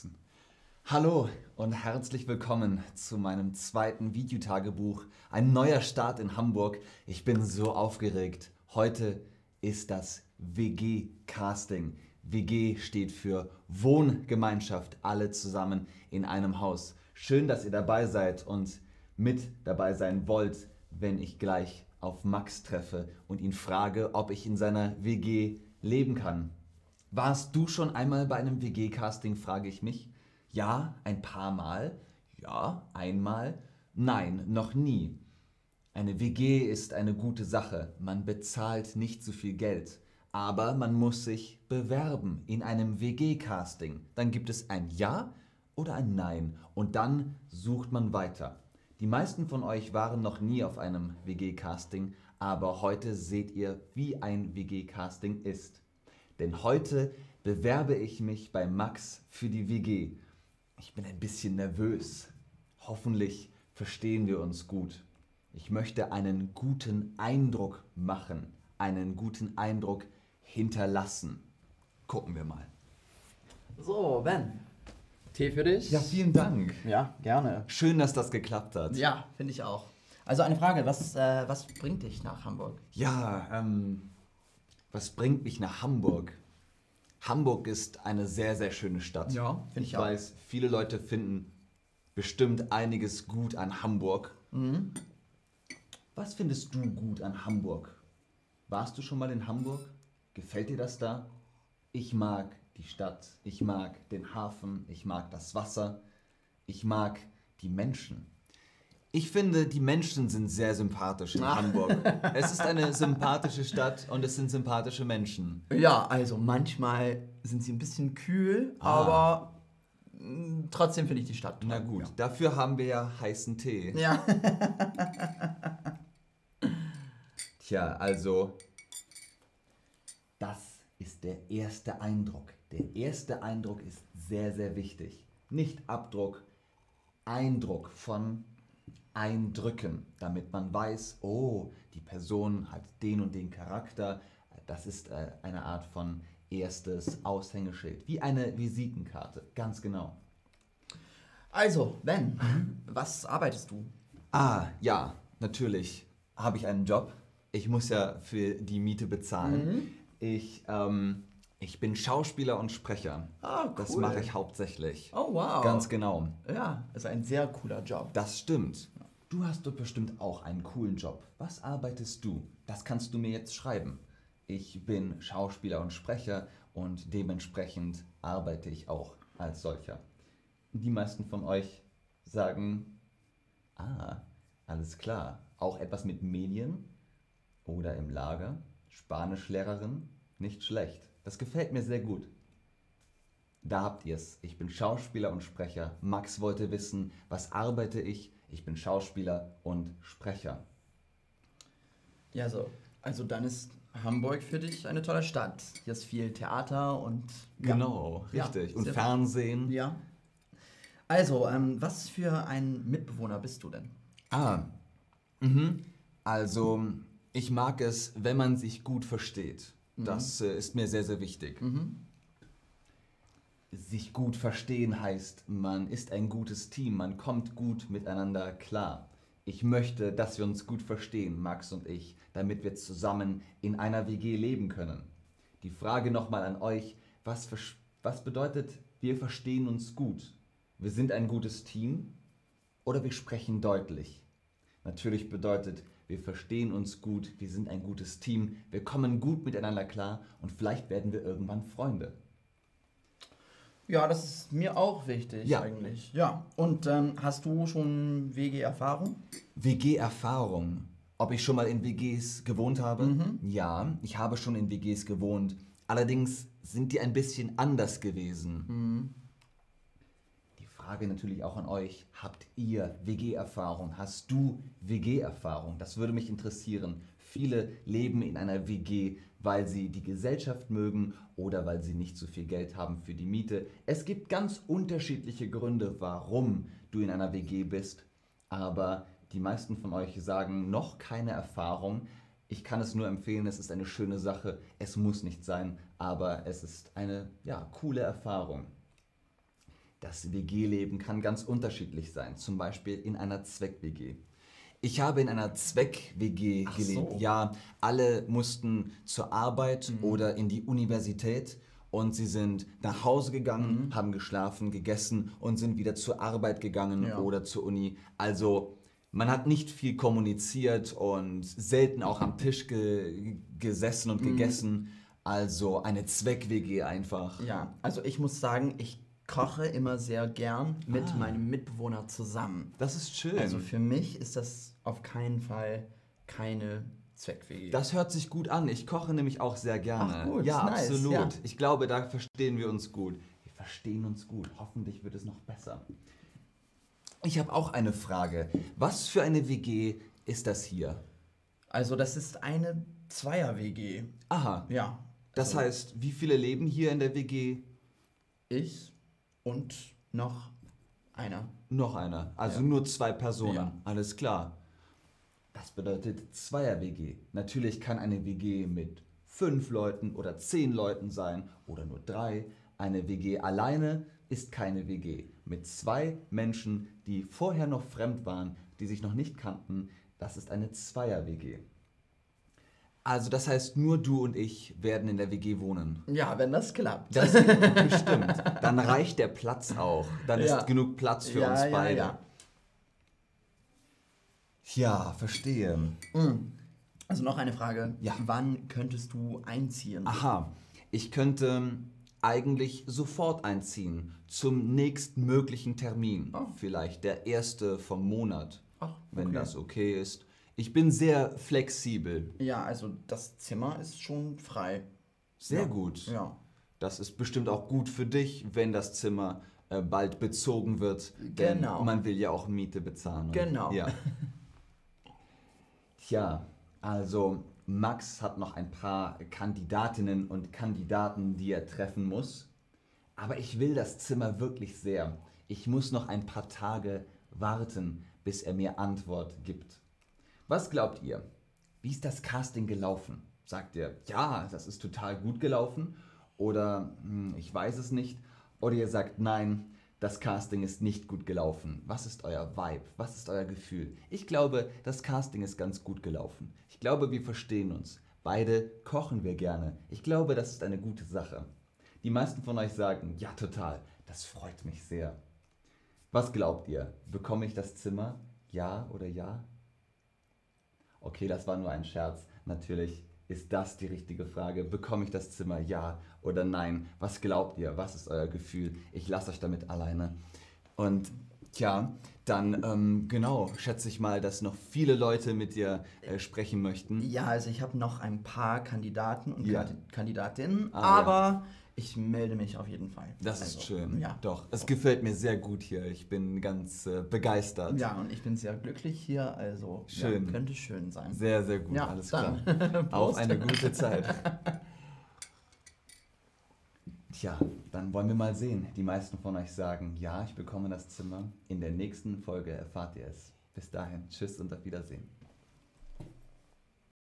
so passen. Hallo und herzlich willkommen zu meinem zweiten Videotagebuch. Ein neuer Start in Hamburg. Ich bin so aufgeregt. Heute ist das WG-Casting. WG steht für Wohngemeinschaft, alle zusammen in einem Haus. Schön, dass ihr dabei seid und mit dabei sein wollt, wenn ich gleich auf Max treffe und ihn frage, ob ich in seiner WG leben kann. Warst du schon einmal bei einem WG-Casting, frage ich mich. Ja, ein paar Mal. Ja, einmal. Nein, noch nie. Eine WG ist eine gute Sache. Man bezahlt nicht so viel Geld. Aber man muss sich bewerben in einem WG-Casting. Dann gibt es ein Ja oder ein Nein. Und dann sucht man weiter. Die meisten von euch waren noch nie auf einem WG-Casting, aber heute seht ihr, wie ein WG-Casting ist. Denn heute bewerbe ich mich bei Max für die WG. Ich bin ein bisschen nervös. Hoffentlich verstehen wir uns gut. Ich möchte einen guten Eindruck machen, einen guten Eindruck hinterlassen. Gucken wir mal. So, Ben. Tee für dich? Ja, vielen Dank. Ja, gerne. Schön, dass das geklappt hat. Ja, finde ich auch. Also eine Frage, was, äh, was bringt dich nach Hamburg? Ja, ähm, was bringt mich nach Hamburg? Hamburg ist eine sehr, sehr schöne Stadt. Ja, finde ich ich auch. weiß, viele Leute finden bestimmt einiges gut an Hamburg. Mhm. Was findest du gut an Hamburg? Warst du schon mal in Hamburg? Gefällt dir das da? Ich mag die Stadt, ich mag den Hafen, ich mag das Wasser, ich mag die Menschen. Ich finde, die Menschen sind sehr sympathisch in Ah. Hamburg. Es ist eine sympathische Stadt und es sind sympathische Menschen. Ja, also manchmal sind sie ein bisschen kühl, Ah. aber mh, trotzdem finde ich die Stadt toll. Na gut, dafür haben wir ja heißen Tee. Ja. Tja, also, das ist der erste Eindruck. Der erste Eindruck ist sehr, sehr wichtig. Nicht Abdruck, Eindruck von Eindrücken, damit man weiß, oh, die Person hat den und den Charakter. Das ist äh, eine Art von erstes Aushängeschild, wie eine Visitenkarte, ganz genau. Also, Ben, was arbeitest du? Ah, ja, natürlich habe ich einen Job. Ich muss ja für die Miete bezahlen. Ich, ähm, ich bin Schauspieler und Sprecher. Ah, Das cool. mache ich hauptsächlich. Oh, wow. Ganz genau. Ja, ist ein sehr cooler Job. Das stimmt. Du hast doch bestimmt auch einen coolen Job. Was arbeitest du? Das kannst du mir jetzt schreiben. Ich bin Schauspieler und Sprecher und dementsprechend arbeite ich auch als solcher. Die meisten von euch sagen, ah, alles klar, auch etwas mit Medien oder im Lager, Spanischlehrerin, nicht schlecht. Das gefällt mir sehr gut. Da habt ihr es. Ich bin Schauspieler und Sprecher. Max wollte wissen, was arbeite ich? Ich bin Schauspieler und Sprecher. Ja, so. Also dann ist Hamburg für dich eine tolle Stadt. Hier ist viel Theater und... Genau, Ja, richtig. und sehr- Fernsehen. Ja. Also, ähm, was für ein Mitbewohner bist du denn? Ah, mhm. also ich mag es, wenn man sich gut versteht. Das äh, ist mir sehr, sehr wichtig. Mhm. Sich gut verstehen heißt, man ist ein gutes Team, man kommt gut miteinander klar. Ich möchte, dass wir uns gut verstehen, Max und ich, damit wir zusammen in einer WG leben können. Die Frage nochmal an euch, was, was bedeutet, wir verstehen uns gut? Wir sind ein gutes Team oder wir sprechen deutlich? Natürlich bedeutet, wir verstehen uns gut, wir sind ein gutes Team, wir kommen gut miteinander klar und vielleicht werden wir irgendwann Freunde. Ja, das ist mir auch wichtig Ja. eigentlich. Ja. Und ähm, hast du schon WG-Erfahrung? WG-Erfahrung. Ob ich schon mal in WGs gewohnt habe? Ja, ich habe schon in WGs gewohnt. Allerdings sind die ein bisschen anders gewesen. Die Frage natürlich auch an euch. Habt ihr WG-Erfahrung? Hast du WG-Erfahrung? Das würde mich interessieren. Viele leben in einer WG, weil sie die Gesellschaft mögen oder weil sie nicht so viel Geld haben für die Miete. Es gibt ganz unterschiedliche Gründe, warum du in einer WG bist. Aber die meisten von euch sagen noch keine Erfahrung. Ich kann es nur empfehlen, es ist eine schöne Sache. Es muss nicht sein, aber es ist eine ja, coole Erfahrung. Das WG-Leben kann ganz unterschiedlich sein, zum Beispiel in einer Zweck-WG. Ich habe in einer Zweck-WG gelebt. so. Ja, alle mussten zur Arbeit Mhm. oder in die Universität und sie sind nach Hause gegangen, Mhm. haben geschlafen, gegessen und sind wieder zur Arbeit gegangen Ja. oder zur Uni. Also man hat nicht viel kommuniziert und selten auch am Tisch ge gesessen Mhm. und gegessen. Also eine Zweck-WG einfach. Ja, also ich muss sagen, ich koche immer sehr gern mit Ah. meinem Mitbewohner zusammen. Das ist schön. Also für mich ist das auf keinen Fall keine Zweck-WG. Das hört sich gut an. Ich koche nämlich auch sehr gerne. Ach gut, ja, nice, absolut. ja. Ich glaube, da verstehen wir uns gut. Wir verstehen uns gut. Hoffentlich wird es noch besser. Ich habe auch eine Frage. Was für eine WG ist das hier? Also das ist eine Zweier-WG. Aha. Ja. Das also heißt, wie viele leben hier in der WG? ich und noch einer. Noch einer. Also Ja. nur zwei Personen. Ja. Alles klar. Das bedeutet Zweier-WG. Natürlich kann eine WG mit fünf Leuten oder zehn Leuten sein oder nur drei. Eine WG alleine ist keine WG. Mit zwei Menschen, die vorher noch fremd waren, die sich noch nicht kannten, das ist eine Zweier-WG. Also das heißt, nur du und ich werden in der WG wohnen. Ja, wenn das klappt. Das bestimmt. Dann reicht der Platz auch. Dann Ja. ist genug Platz für ja, uns ja, beide. ja. Verstehe. Also noch eine Frage. Ja. Wann könntest du einziehen? Aha, ich könnte eigentlich sofort einziehen zum nächstmöglichen Termin. Oh. Vielleicht der erste vom Monat, Ach, wenn okay. das okay ist. Ich bin sehr flexibel. Ja, also das Zimmer ist schon frei. Sehr Ja. gut. Ja. Das ist bestimmt auch gut für dich, wenn das Zimmer äh, bald bezogen wird. Denn Genau. man will ja auch Miete bezahlen. Genau. Ja. Tja, also Max hat noch ein paar Kandidatinnen und Kandidaten, die er treffen muss. Aber ich will das Zimmer wirklich sehr. Ich muss noch ein paar Tage warten, bis er mir Antwort gibt. Was glaubt ihr? Wie ist das Casting gelaufen? Sagt ihr, ja, das ist total gut gelaufen? Oder hm, ich weiß es nicht? Oder ihr sagt, nein, das Casting ist nicht gut gelaufen. Was ist euer Vibe? Was ist euer Gefühl? Ich glaube, das Casting ist ganz gut gelaufen. Ich glaube, wir verstehen uns. Beide kochen wir gerne. Ich glaube, das ist eine gute Sache. Die meisten von euch sagen, ja, total. Das freut mich sehr. Was glaubt ihr? Bekomme ich das Zimmer? Ja oder ja? Okay, das war nur ein Scherz. Natürlich ist das die richtige Frage. Bekomme ich das Zimmer? Ja oder nein? Was glaubt ihr? Was ist euer Gefühl? Ich lasse euch damit alleine. Und tja, dann ähm, genau, schätze ich mal, dass noch viele Leute mit dir äh, sprechen möchten. Ja, also ich habe noch ein paar Kandidaten und Ja. Kandi- Kandidatinnen, Ah, aber ich melde mich auf jeden Fall. Das Also, ist schön. Ja. Doch, es gefällt mir sehr gut hier. Ich bin ganz äh, begeistert. Ja, und ich bin sehr glücklich hier, also Schön. Ja, könnte schön sein. Sehr, sehr gut. Ja, Alles klar. dann. Auf Prost. eine gute Zeit. Tja, dann wollen wir mal sehen. Die meisten von euch sagen, ja, ich bekomme das Zimmer. In der nächsten Folge erfahrt ihr es. Bis dahin, tschüss und auf Wiedersehen.